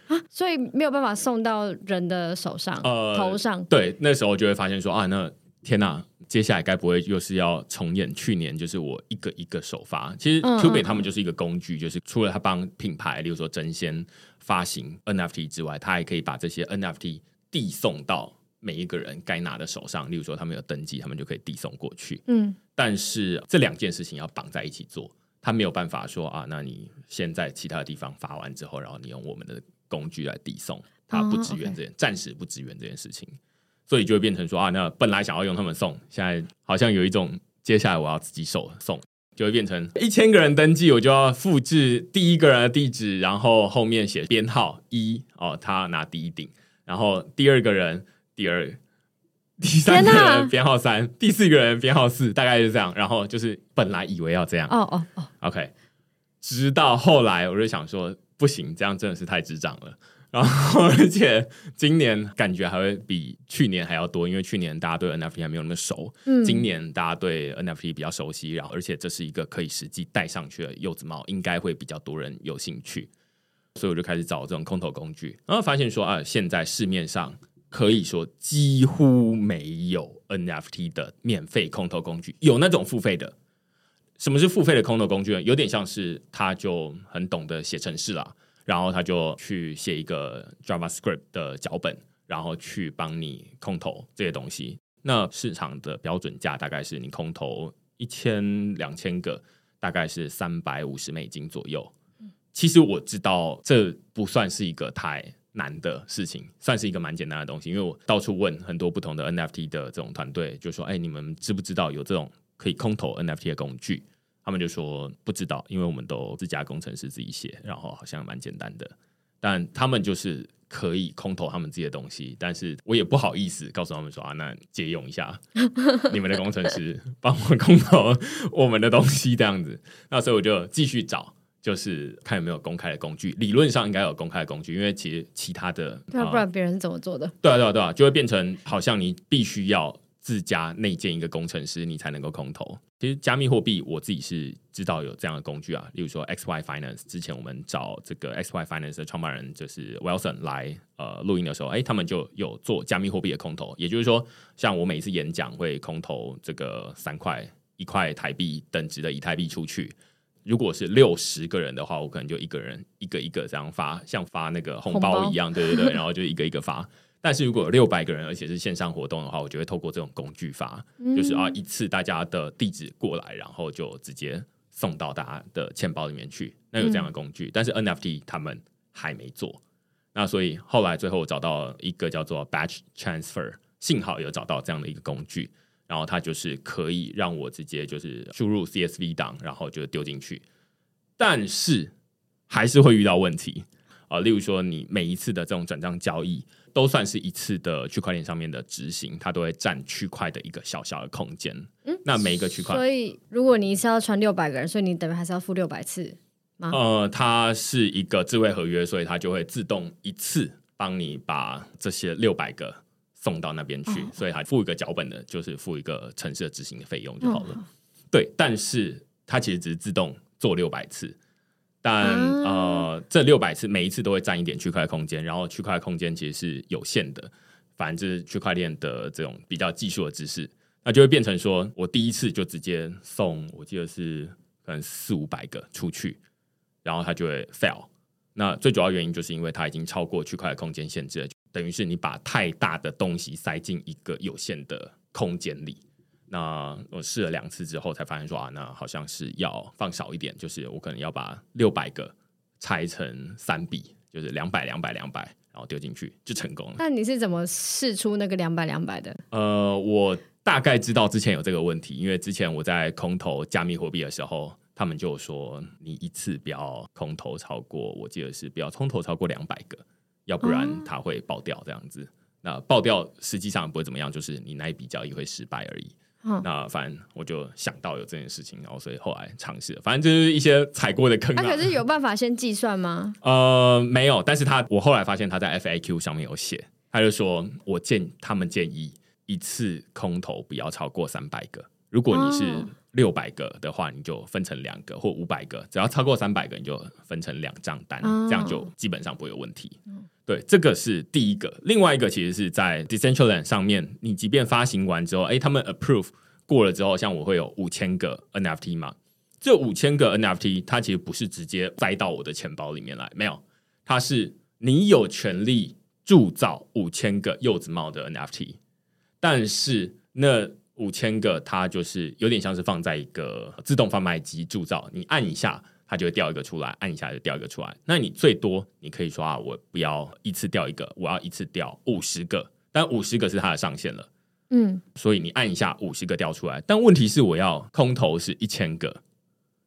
啊，所以没有办法送到人的手上、呃、头上。对，那时候就会发现说啊，那天哪！接下来该不会又是要重演去年？就是我一个一个首发。其实 Cubic 他们就是一个工具，就是除了他帮品牌，例如说争先发行 NFT 之外，他还可以把这些 NFT 递送到每一个人该拿的手上。例如说他们有登记，他们就可以递送过去。嗯，但是这两件事情要绑在一起做，他没有办法说啊，那你先在其他的地方发完之后，然后你用我们的工具来递送，他不支援这件，暂时不支援这件事情。所以就会变成说啊，那本来想要用他们送，现在好像有一种接下来我要自己手送，就会变成一千个人登记，我就要复制第一个人的地址，然后后面写编号一哦，他拿第一顶，然后第二个人第二，第三个人编号三，第四个人编号四，大概是这样。然后就是本来以为要这样，哦哦哦，OK，直到后来我就想说不行，这样真的是太智障了。然后，而且今年感觉还会比去年还要多，因为去年大家对 NFT 还没有那么熟，嗯，今年大家对 NFT 比较熟悉，然后而且这是一个可以实际戴上去的柚子帽，应该会比较多人有兴趣，所以我就开始找这种空投工具，然后发现说啊，现在市面上可以说几乎没有 NFT 的免费空投工具，有那种付费的。什么是付费的空投工具呢？有点像是他就很懂得写程式啦。然后他就去写一个 JavaScript 的脚本，然后去帮你空投这些东西。那市场的标准价大概是你空投一千两千个，大概是三百五十美金左右。其实我知道这不算是一个太难的事情，算是一个蛮简单的东西。因为我到处问很多不同的 NFT 的这种团队，就说：“哎，你们知不知道有这种可以空投 NFT 的工具？”他们就说不知道，因为我们都自家工程师自己写，然后好像蛮简单的。但他们就是可以空投他们自己的东西，但是我也不好意思告诉他们说啊，那借用一下 你们的工程师帮我空投我们的东西这样子。那所以我就继续找，就是看有没有公开的工具。理论上应该有公开的工具，因为其实其他的，对啊，不然别人是怎么做的？对啊，对啊，对啊，就会变成好像你必须要。自家内建一个工程师，你才能够空投。其实加密货币，我自己是知道有这样的工具啊，例如说 XY Finance。之前我们找这个 XY Finance 的创办人就是 Wilson 来呃录音的时候，哎，他们就有做加密货币的空投。也就是说，像我每次演讲会空投这个三块一块台币等值的以太币出去。如果是六十个人的话，我可能就一个人一个一个这样发，像发那个红包一样，对对对，然后就一个一个发。但是如果有六百个人，而且是线上活动的话，我就会透过这种工具发，嗯、就是啊，一次大家的地址过来，然后就直接送到大家的钱包里面去。那有这样的工具，嗯、但是 NFT 他们还没做。那所以后来最后找到一个叫做 Batch Transfer，幸好有找到这样的一个工具，然后它就是可以让我直接就是输入 CSV 档，然后就丢进去，但是还是会遇到问题啊，例如说你每一次的这种转账交易。都算是一次的区块链上面的执行，它都会占区块的一个小小的空间。嗯，那每一个区块，所以如果你是要传六百个人，所以你等于还是要付六百次吗？呃，它是一个智慧合约，所以它就会自动一次帮你把这些六百个送到那边去，哦、所以还付一个脚本的，就是付一个城市的执行的费用就好了。嗯、对，但是它其实只是自动做六百次。但呃，这六百次每一次都会占一点区块空间，然后区块空间其实是有限的。反正就是区块链的这种比较技术的知识，那就会变成说我第一次就直接送，我记得是可能四五百个出去，然后它就会 fail。那最主要原因就是因为它已经超过区块的空间限制了，等于是你把太大的东西塞进一个有限的空间里。那我试了两次之后，才发现说啊，那好像是要放少一点，就是我可能要把六百个拆成三笔，就是两百、两百、两百，然后丢进去就成功了。那你是怎么试出那个两百、两百的？呃，我大概知道之前有这个问题，因为之前我在空投加密货币的时候，他们就说你一次不要空投超过，我记得是不要空投超过两百个，要不然它会爆掉这样子。哦、那爆掉实际上不会怎么样，就是你那一笔交易会失败而已。嗯、那反正我就想到有这件事情，然后所以后来尝试了。反正就是一些踩过的坑。可是有办法先计算吗？呃，没有。但是他我后来发现他在 FAQ 上面有写，他就说我建他们建议一次空投不要超过三百个。如果你是六百个的话，你就分成两个；或五百个，只要超过三百个，你就分成两张单，哦、这样就基本上不会有问题。嗯对，这个是第一个。另外一个其实是在 Decentraland 上面，你即便发行完之后，哎，他们 approve 过了之后，像我会有五千个 NFT 嘛，这五千个 NFT 它其实不是直接塞到我的钱包里面来，没有，它是你有权利铸造五千个柚子帽的 NFT，但是那五千个它就是有点像是放在一个自动贩卖机铸造，你按一下。它就会掉一个出来，按一下就掉一个出来。那你最多你可以说啊，我不要一次掉一个，我要一次掉五十个，但五十个是它的上限了。嗯，所以你按一下五十个掉出来。但问题是我要空投是一千个，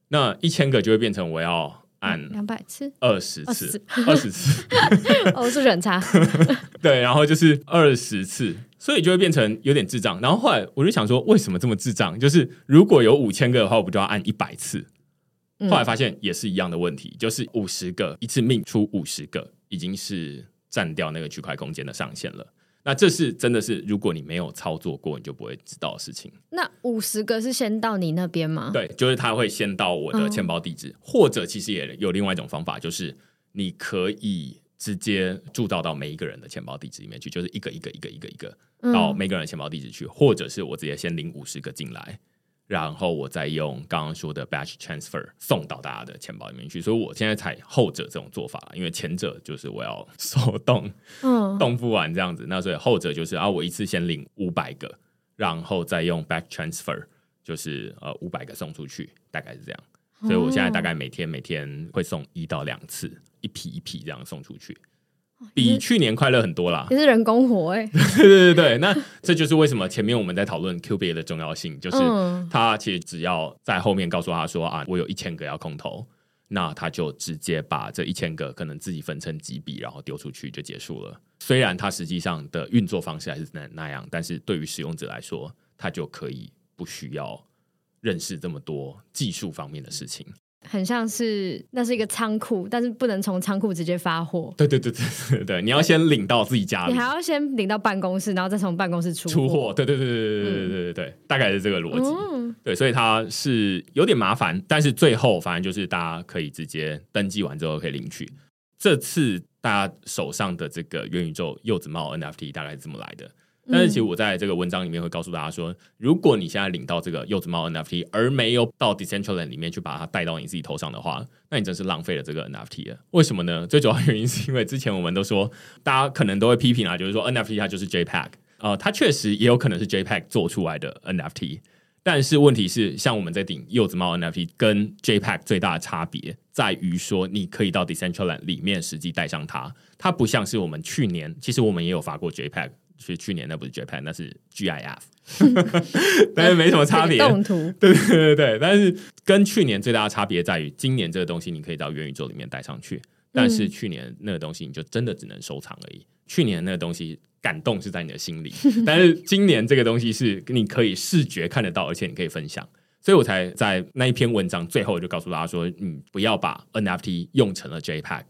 那一千个就会变成我要按两百次、二十次、二十次。哦，数学很差。对，然后就是二十次，所以就会变成有点智障。然后后来我就想说，为什么这么智障？就是如果有五千个的话，我不就要按一百次？后来发现也是一样的问题，就是五十个一次命出五十个，已经是占掉那个区块空间的上限了。那这是真的是，如果你没有操作过，你就不会知道的事情。那五十个是先到你那边吗？对，就是他会先到我的钱包地址，哦、或者其实也有另外一种方法，就是你可以直接铸造到每一个人的钱包地址里面去，就是一个一个一个一个一个到每个人的钱包地址去，嗯、或者是我直接先领五十个进来。然后我再用刚刚说的 batch transfer 送到大家的钱包里面去，所以我现在采后者这种做法，因为前者就是我要手动，嗯，动不完这样子，那所以后者就是啊，我一次先领五百个，然后再用 batch transfer，就是呃五百个送出去，大概是这样，所以我现在大概每天每天会送一到两次，一批一批这样送出去。比去年快乐很多啦！也是人工活哎、欸，对对对对，那这就是为什么前面我们在讨论 QBA 的重要性，就是他其实只要在后面告诉他说啊，我有一千个要空投，那他就直接把这一千个可能自己分成几笔，然后丢出去就结束了。虽然它实际上的运作方式还是那那样，但是对于使用者来说，他就可以不需要认识这么多技术方面的事情。很像是那是一个仓库，但是不能从仓库直接发货。对对对对对对，你要先领到自己家里，你还要先领到办公室，然后再从办公室出出货。对对对对对对对对对，大概是这个逻辑。嗯、对，所以它是有点麻烦，但是最后反正就是大家可以直接登记完之后可以领取。这次大家手上的这个元宇宙柚子帽 NFT 大概是这么来的。但是其实我在这个文章里面会告诉大家说，如果你现在领到这个柚子猫 NFT，而没有到 Decentraland 里面去把它带到你自己头上的话，那你真是浪费了这个 NFT 了。为什么呢？最主要原因是因为之前我们都说，大家可能都会批评啊，就是说 NFT 它就是 JPEG，呃，它确实也有可能是 JPEG 做出来的 NFT，但是问题是，像我们在顶柚子猫 NFT 跟 JPEG 最大的差别在于说，你可以到 Decentraland 里面实际带上它，它不像是我们去年，其实我们也有发过 JPEG。其实去年那不是 JPEG，那是 GIF，但是没什么差别。动图，对对对对。但是跟去年最大的差别在于，今年这个东西你可以到元宇宙里面带上去，但是去年那个东西你就真的只能收藏而已。去年那个东西感动是在你的心里，但是今年这个东西是你可以视觉看得到，而且你可以分享。所以我才在那一篇文章最后就告诉大家说，你不要把 NFT 用成了 JPEG。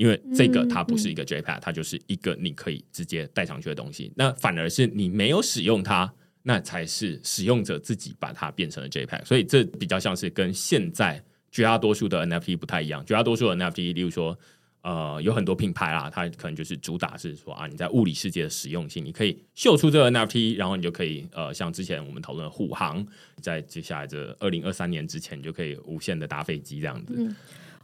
因为这个它不是一个 JPEG，它就是一个你可以直接带上去的东西。那反而是你没有使用它，那才是使用者自己把它变成了 JPEG。所以这比较像是跟现在绝大多数的 NFT 不太一样。绝大多数的 NFT，例如说，呃，有很多品牌啦，它可能就是主打是说啊，你在物理世界的实用性，你可以秀出这个 NFT，然后你就可以呃，像之前我们讨论的护航，在接下来这二零二三年之前，你就可以无限的搭飞机这样子。嗯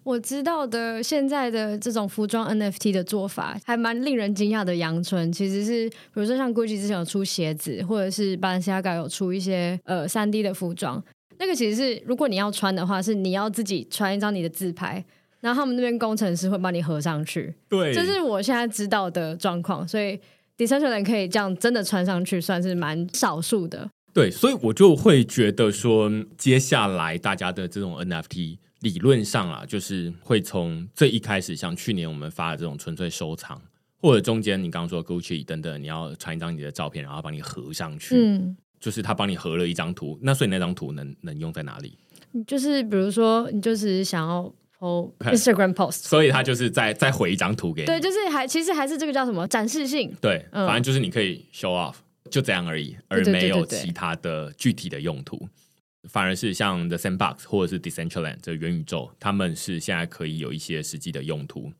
我知道的现在的这种服装 NFT 的做法，还蛮令人惊讶的。阳春其实是，比如说像 Gucci 之前有出鞋子，或者是 Balenciaga 有出一些呃三 D 的服装，那个其实是如果你要穿的话，是你要自己穿一张你的自拍，然后他们那边工程师会帮你合上去。对，这是我现在知道的状况，所以 Decentraland 可以这样真的穿上去，算是蛮少数的。对，所以我就会觉得说，接下来大家的这种 NFT。理论上啊，就是会从最一开始，像去年我们发的这种纯粹收藏，或者中间你刚刚说 Gucci 等等，你要传一张你的照片，然后帮你合上去，嗯，就是他帮你合了一张图，那所以那张图能能用在哪里？就是比如说你就是想要 po Instagram post，所以他就是再再回一张图给你，对，就是还其实还是这个叫什么展示性，对，嗯，反正就是你可以 show off，就这样而已，而没有其他的具体的用途。反而是像 The Sandbox 或者是 Decentraland 这元宇宙，他们是现在可以有一些实际的用途，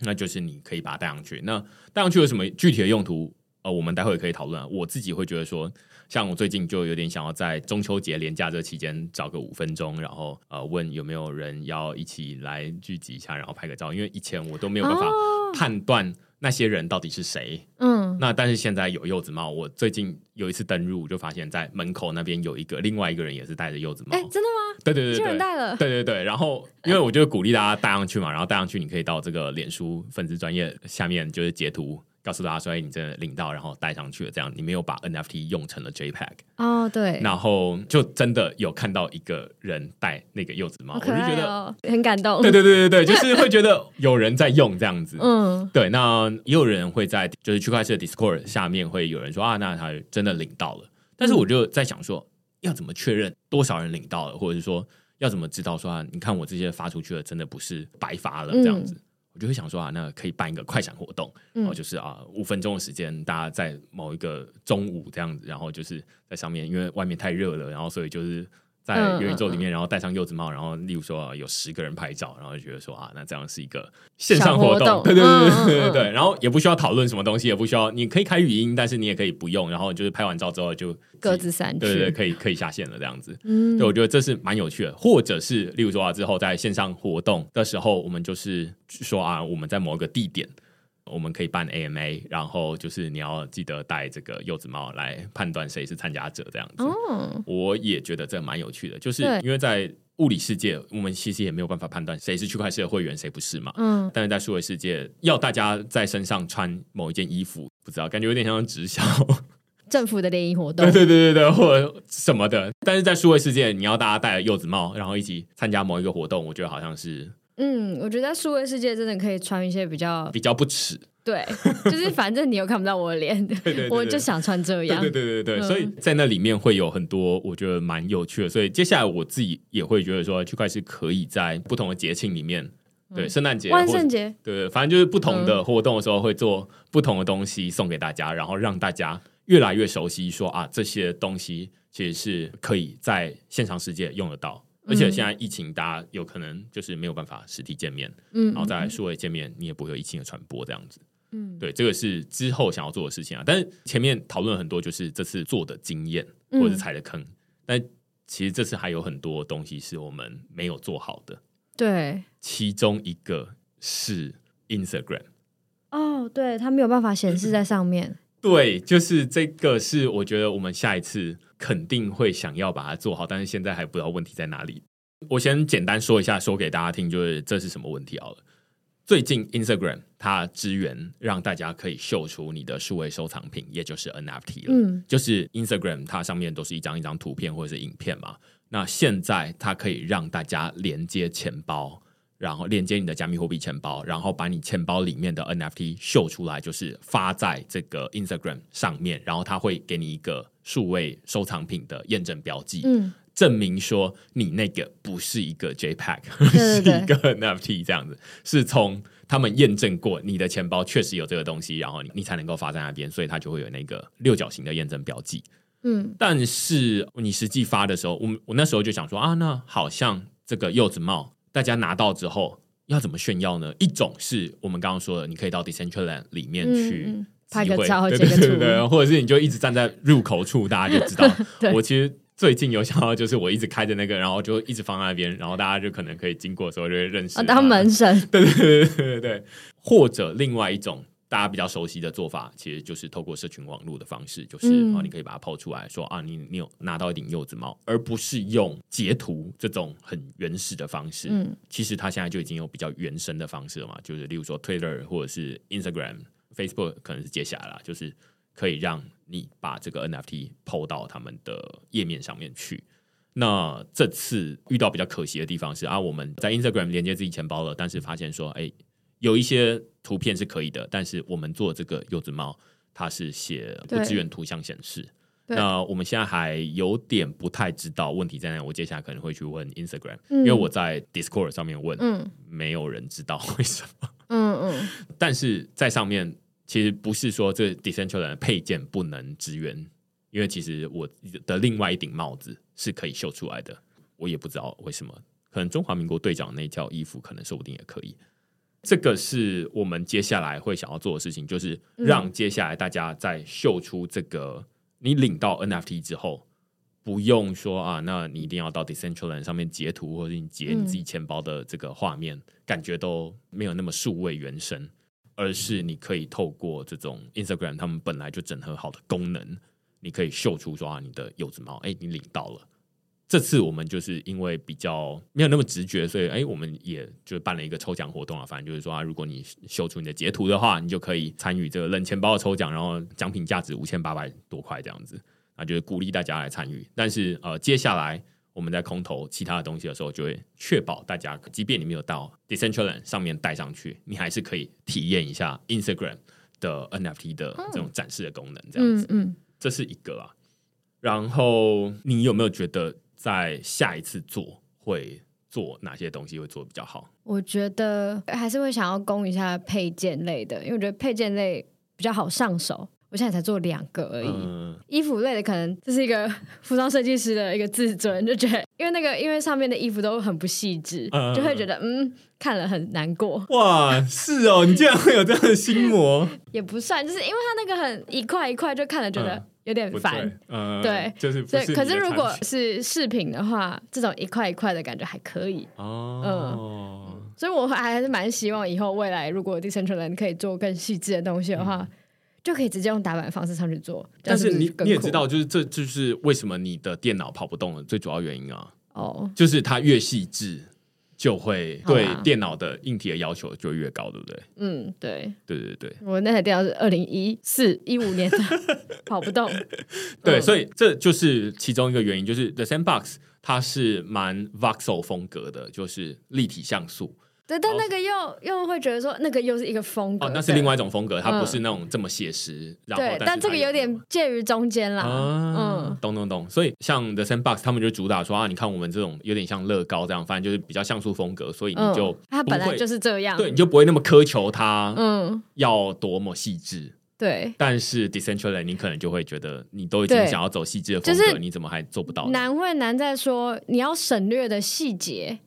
那就是你可以把它带上去。那带上去有什么具体的用途？呃，我们待会可以讨论。我自己会觉得说，像我最近就有点想要在中秋节连假这期间找个五分钟，然后呃问有没有人要一起来聚集一下，然后拍个照。因为以前我都没有办法判断。那些人到底是谁？嗯，那但是现在有柚子帽。我最近有一次登入，就发现在门口那边有一个另外一个人也是戴着柚子帽。哎，真的吗？对对对对，有人戴了。对对对，然后因为我就鼓励大家戴上去嘛，然后戴上去你可以到这个脸书粉丝专业下面就是截图。告诉大家说，哎，你真的领到，然后带上去了，这样你没有把 NFT 用成了 JPEG 哦，对，然后就真的有看到一个人戴那个柚子帽，哦、我就觉得很感动。对对对对对，就是会觉得有人在用这样子。嗯，对，那也有人会在就是区块链的 Discord 下面会有人说啊，那他真的领到了，但是我就在想说，要怎么确认多少人领到了，或者是说要怎么知道说啊，你看我这些发出去的真的不是白发了这样子。嗯我就会想说啊，那可以办一个快闪活动，然后就是啊，五分钟的时间，大家在某一个中午这样子，然后就是在上面，因为外面太热了，然后所以就是。在元宇宙里面，然后戴上柚子帽，然后例如说有十个人拍照，然后就觉得说啊，那这样是一个线上活动，对对对对对对，对，然后也不需要讨论什么东西，也不需要，你可以开语音，但是你也可以不用，然后就是拍完照之后就各自散去，对对对，可以可以下线了这样子。嗯，对，我觉得这是蛮有趣的，或者是例如说啊，之后在线上活动的时候，我们就是说啊，我们在某一个地点。我们可以办 AMA，然后就是你要记得戴这个柚子帽来判断谁是参加者这样子。哦，我也觉得这蛮有趣的，就是因为在物理世界，我们其实也没有办法判断谁是区块链的会员，谁不是嘛。嗯，但是在数位世界，要大家在身上穿某一件衣服，不知道感觉有点像直销 政府的联谊活动，对对对对对，或者什么的。但是在数位世界，你要大家戴了柚子帽，然后一起参加某一个活动，我觉得好像是。嗯，我觉得在数位世界真的可以穿一些比较比较不耻，对，就是反正你又看不到我的脸，对对对对，我就想穿这样，对对对对对，所以在那里面会有很多我觉得蛮有趣的，所以接下来我自己也会觉得说，区块是可以在不同的节庆里面，对，圣诞节、万圣节，对，反正就是不同的活动的时候会做不同的东西送给大家，然后让大家越来越熟悉说，说啊，这些东西其实是可以在现场世界用得到。而且现在疫情，大家有可能就是没有办法实体见面，嗯，然后再来数位见面，你也不会有疫情的传播这样子，嗯，对，这个是之后想要做的事情啊。但是前面讨论很多，就是这次做的经验或者是踩的坑，嗯，但其实这次还有很多东西是我们没有做好的，对，其中一个是 Instagram，哦，对，它没有办法显示在上面，对，就是这个是我觉得我们下一次。肯定会想要把它做好，但是现在还不知道问题在哪里。我先简单说一下，说给大家听，就是这是什么问题好了。最近 Instagram 它支援让大家可以秀出你的数位收藏品，也就是 NFT 了。嗯，就是 Instagram 它上面都是一张一张图片或者是影片嘛。那现在它可以让大家连接钱包。然后连接你的加密货币钱包，然后把你钱包里面的 NFT 秀出来，就是发在这个 Instagram 上面，然后它会给你一个数位收藏品的验证标记，嗯，证明说你那个不是一个 JPEG，是一个 NFT 这样子，是从他们验证过你的钱包确实有这个东西，然后你你才能够发在那边，所以它就会有那个六角形的验证标记，嗯，但是你实际发的时候，我我那时候就想说啊，那好像这个柚子帽。大家拿到之后要怎么炫耀呢？一种是我们刚刚说的，你可以到 Decentraland 里面去、嗯、拍个照，对对对对，或者是你就一直站在入口处，大家就知道。我其实最近有想到，就是我一直开着那个，然后就一直放在那边，然后大家就可能可以经过的时候就会认识。当门神，对对对对对对。或者另外一种大家比较熟悉的做法，其实就是透过社群网络的方式，就是啊，你可以把它抛出来说啊，你你有拿到一顶柚子帽，而不是用截图这种很原始的方式。嗯，其实它现在就已经有比较原生的方式了嘛，就是例如说 Twitter 或者是 Instagram、Facebook，可能是接下来了，就是。可以让你把这个 NFT PO 到他们的页面上面去。那这次遇到比较可惜的地方是啊，我们在 Instagram 连接自己钱包了，但是发现说，哎，有一些图片是可以的，但是我们做这个柚子帽，它是写不支援图像显示。那我们现在还有点不太知道问题在哪。我接下来可能会去问 Instagram，嗯，因为我在 Discord 上面问，嗯，没有人知道为什么。嗯嗯，但是在上面。其实不是说这 Decentraland 的配件不能支援，因为其实我的另外一顶帽子是可以秀出来的，我也不知道为什么，可能中华民国队长那条衣服可能说不定也可以。这个是我们接下来会想要做的事情，就是让接下来大家在秀出这个你领到 NFT 之后，不用说啊，那你一定要到 Decentraland 上面截图，或者你截你自己钱包的这个画面，感觉都没有那么数位原生。而是你可以透过这种 Instagram，他们本来就整合好的功能，你可以秀出说啊，你的柚子猫，哎，你领到了。这次我们就是因为比较没有那么直觉，所以哎，我们也就办了一个抽奖活动啊。反正就是说啊，如果你秀出你的截图的话，你就可以参与这个冷钱包的抽奖，然后奖品价值五千八百多块这样子，那就是鼓励大家来参与。但是呃，接下来。我们在空投其他的东西的时候，就会确保大家，即便你没有到 Decentraland 上面带上去，你还是可以体验一下 Instagram 的 NFT 的这种展示的功能，这样子。嗯嗯，这是一个啊。然后你有没有觉得在下一次做会做哪些东西会做得比较好？我觉得还是会想要攻一下配件类的，因为我觉得配件类比较好上手。我现在才做两个而已，嗯、衣服类的可能这是一个服装设计师的一个自尊，就觉得因为那个因为上面的衣服都很不细致，嗯、就会觉得嗯看了很难过。哇，是哦，你竟然会有这样的心魔？也不算，就是因为他那个很一块一块，就看了觉得有点烦。嗯，对，就是对。可是如果是饰品的话，这种一块一块的感觉还可以。哦，嗯，所以我还是蛮希望以后未来如果 Decentraland 可以做更细致的东西的话。嗯就可以直接用打板方式上去做，但是你你也知道，就是这就是为什么你的电脑跑不动的最主要原因啊。哦，就是它越细致，就会对电脑的硬体的要求就越高，对不对？嗯，对，对对对。我那台电脑是二零一四一五年的，跑不动。对，所以这就是其中一个原因，就是 The Sandbox 它是蛮 Voxel 风格的，就是立体像素。对，但那个又又会觉得说，那个又是一个风格，哦，那是另外一种风格，它不是那种这么写实。然后，对，但这个有点介于中间啦。嗯，懂懂懂。所以像 The Sandbox 他们就主打说啊，你看我们这种有点像乐高这样，反正就是比较像素风格，所以你就它本来就是这样，对，你就不会那么苛求它，嗯，要多么细致。对，但是 Decentraland 你可能就会觉得，你都已经想要走细致的风格，你怎么还做不到？难会难在说你要省略的细节。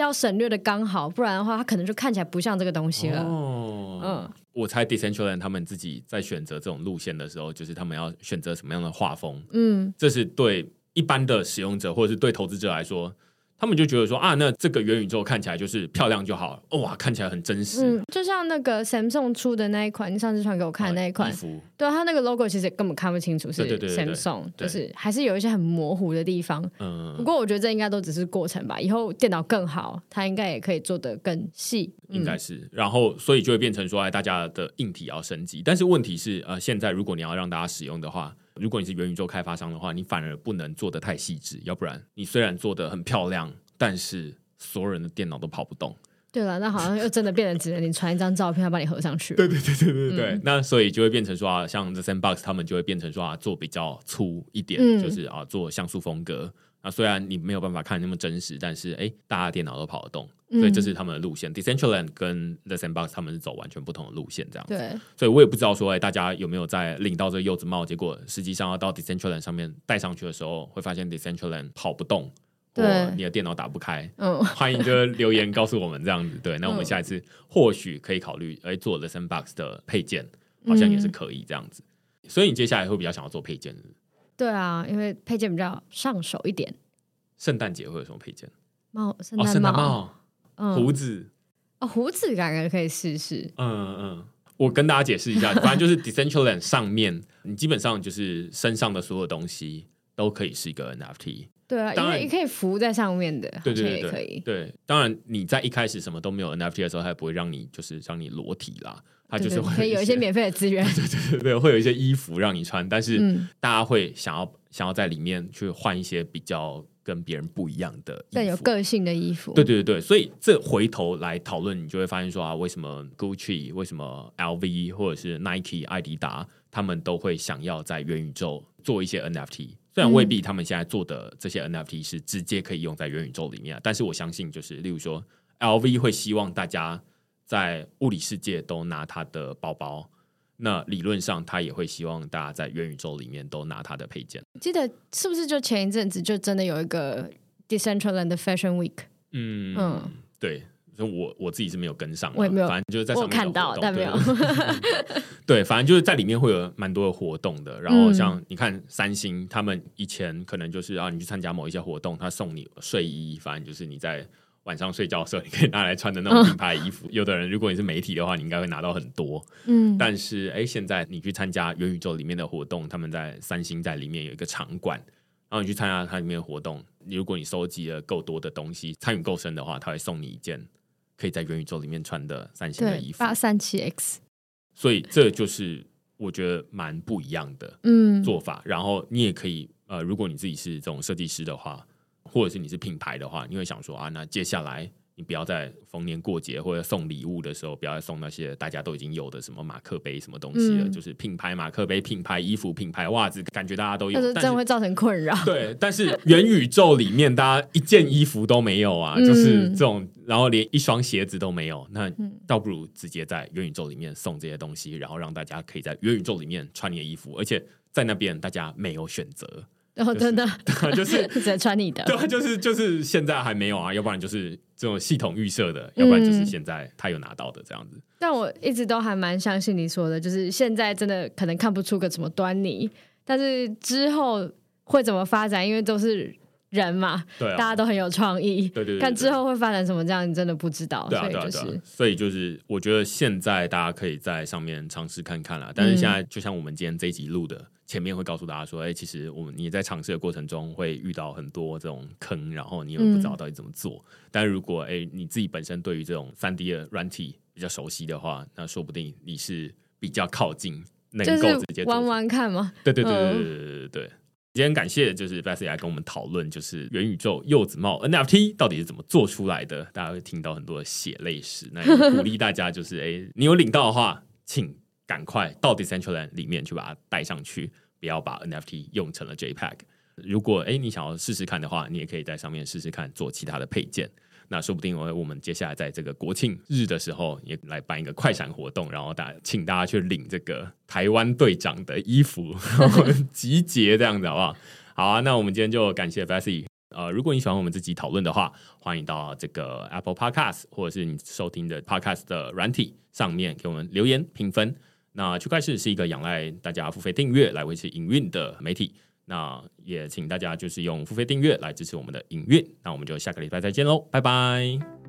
要省略的刚好，不然的话，它可能就看起来不像这个东西了。哦，嗯，我猜 Decentraland 他们自己在选择这种路线的时候，就是他们要选择什么样的画风。嗯，这是对一般的使用者或者是对投资者来说。他们就觉得说啊，那这个元宇宙看起来就是漂亮就好了，哇，看起来很真实。嗯，就像那个 Samsung 出的那一款，你上次传给我看的那一款，啊、对，它那个 logo 其实根本看不清楚是 Samsung，就是还是有一些很模糊的地方。嗯，不过我觉得这应该都只是过程吧，以后电脑更好，它应该也可以做得更细。嗯、应该是，然后所以就会变成说，哎，大家的硬体要升级，但是问题是，呃，现在如果你要让大家使用的话。如果你是元宇宙开发商的话，你反而不能做的太细致，要不然你虽然做的很漂亮，但是所有人的电脑都跑不动。对了，那好像又真的变成只能你传一张照片，要帮你合上去。对对对对对对，嗯、那所以就会变成说啊，像 The Sandbox 他们就会变成说啊，做比较粗一点，嗯、就是啊，做像素风格。那虽然你没有办法看那么真实，但是哎，大家电脑都跑得动。所以这是他们的路线，嗯，Decentraland 跟 The Sandbox 他们是走完全不同的路线，这样子。对。所以我也不知道说，哎，大家有没有在领到这个柚子帽，结果实际上要到 Decentraland 上面戴上去的时候，会发现 Decentraland 跑不动，对，你的电脑打不开。嗯。欢迎就留言告诉我们这样子。对。那我们下一次或许可以考虑，哎，做 The Sandbox 的配件，好像也是可以这样子。嗯。所以你接下来会比较想要做配件？对啊，因为配件比较上手一点。圣诞节会有什么配件？帽，圣诞帽，哦、嗯，胡子，哦，胡子感觉可以试试。嗯嗯，我跟大家解释一下，反正就是 Decentraland 上面，你基本上就是身上的所有东西都可以是一个 NFT。对啊，因为你可以浮在上面的，对对对，可以。对，当然你在一开始什么都没有 NFT 的时候，它也不会让你就是让你裸体啦，它就是会有一些免费的资源，对对对对，会有一些衣服让你穿，但是大家会想要想要在里面去换一些比较跟别人不一样的、更有个性的衣服。对对对对，所以这回头来讨论，你就会发现说啊，为什么 Gucci、为什么 LV 或者是 Nike、艾迪达，他们都会想要在元宇宙做一些 NFT。虽然未必他们现在做的这些 NFT 是直接可以用在元宇宙里面，但是我相信，就是例如说，LV 会希望大家在物理世界都拿他的包包，那理论上他也会希望大家在元宇宙里面都拿他的配件。记得是不是就前一阵子就真的有一个 Decentraland Fashion Week？嗯嗯，对。所以我我自己是没有跟上，我也没有，反正就是在上面看到，但没有。对，反正就是在里面会有蛮多的活动的。然后像你看三星，他们以前可能就是啊，你去参加某一些活动，他送你睡衣，反正就是你在晚上睡觉的时候，你可以拿来穿的那种品牌衣服。有的人如果你是媒体的话，你应该会拿到很多。嗯，但是哎，现在你去参加元宇宙里面的活动，他们在三星在里面有一个场馆，然后你去参加它里面的活动，如果你收集了够多的东西，参与够深的话，他会送你一件。可以在元宇宙里面穿的三星的衣服，八三七 X，所以这就是我觉得蛮不一样的嗯做法。嗯、然后你也可以呃，如果你自己是这种设计师的话，或者是你是品牌的话，你会想说啊，那接下来。你不要在逢年过节或者送礼物的时候，不要再送那些大家都已经有的什么马克杯什么东西了，嗯、就是品牌马克杯、品牌衣服、品牌袜子，感觉大家都有，但是真会造成困扰。对，但是元宇宙里面大家一件衣服都没有啊，就是这种，然后连一双鞋子都没有，那倒不如直接在元宇宙里面送这些东西，然后让大家可以在元宇宙里面穿你的衣服，而且在那边大家没有选择。哦，真的，就是 只能穿你的，对，就是就是现在还没有啊，要不然就是这种系统预设的，要不然就是现在他有拿到的这样子。但我一直都还蛮相信你说的，就是现在真的可能看不出个什么端倪，但是之后会怎么发展，因为都是人嘛，对，大家都很有创意，对对。看之后会发展什么这样，你真的不知道，所以就是，所以就是，我觉得现在大家可以在上面尝试看看啦。但是现在就像我们今天这一集录的。前面会告诉大家说，哎、欸，其实我们你在尝试的过程中会遇到很多这种坑，然后你又不知道到底怎么做。嗯、但如果哎、欸、你自己本身对于这种三 D 的软体比较熟悉的话，那说不定你是比较靠近能够直接玩玩看吗？对对对对对对对对。今天感谢就是 b e s s y 来跟我们讨论，就是元宇宙柚子帽 NFT 到底是怎么做出来的。大家会听到很多的血泪史，那也鼓励大家就是哎、欸，你有领到的话，请赶快到 Decentraland 里面去把它带上去。不要把 NFT 用成了 JPEG。如果哎，你想要试试看的话，你也可以在上面试试看做其他的配件。那说不定我我们接下来在这个国庆日的时候，也来办一个快闪活动，然后大家请大家去领这个台湾队长的衣服，然后集结这样子好不好？好啊，那我们今天就感谢 Bessy。呃，如果你喜欢我们这集讨论的话，欢迎到这个 Apple Podcast 或者是你收听的 Podcast 的软体上面给我们留言评分。那区块是是一个仰赖大家付费订阅来维持营运的媒体，那也请大家就是用付费订阅来支持我们的营运。那我们就下个礼拜再见喽，拜拜。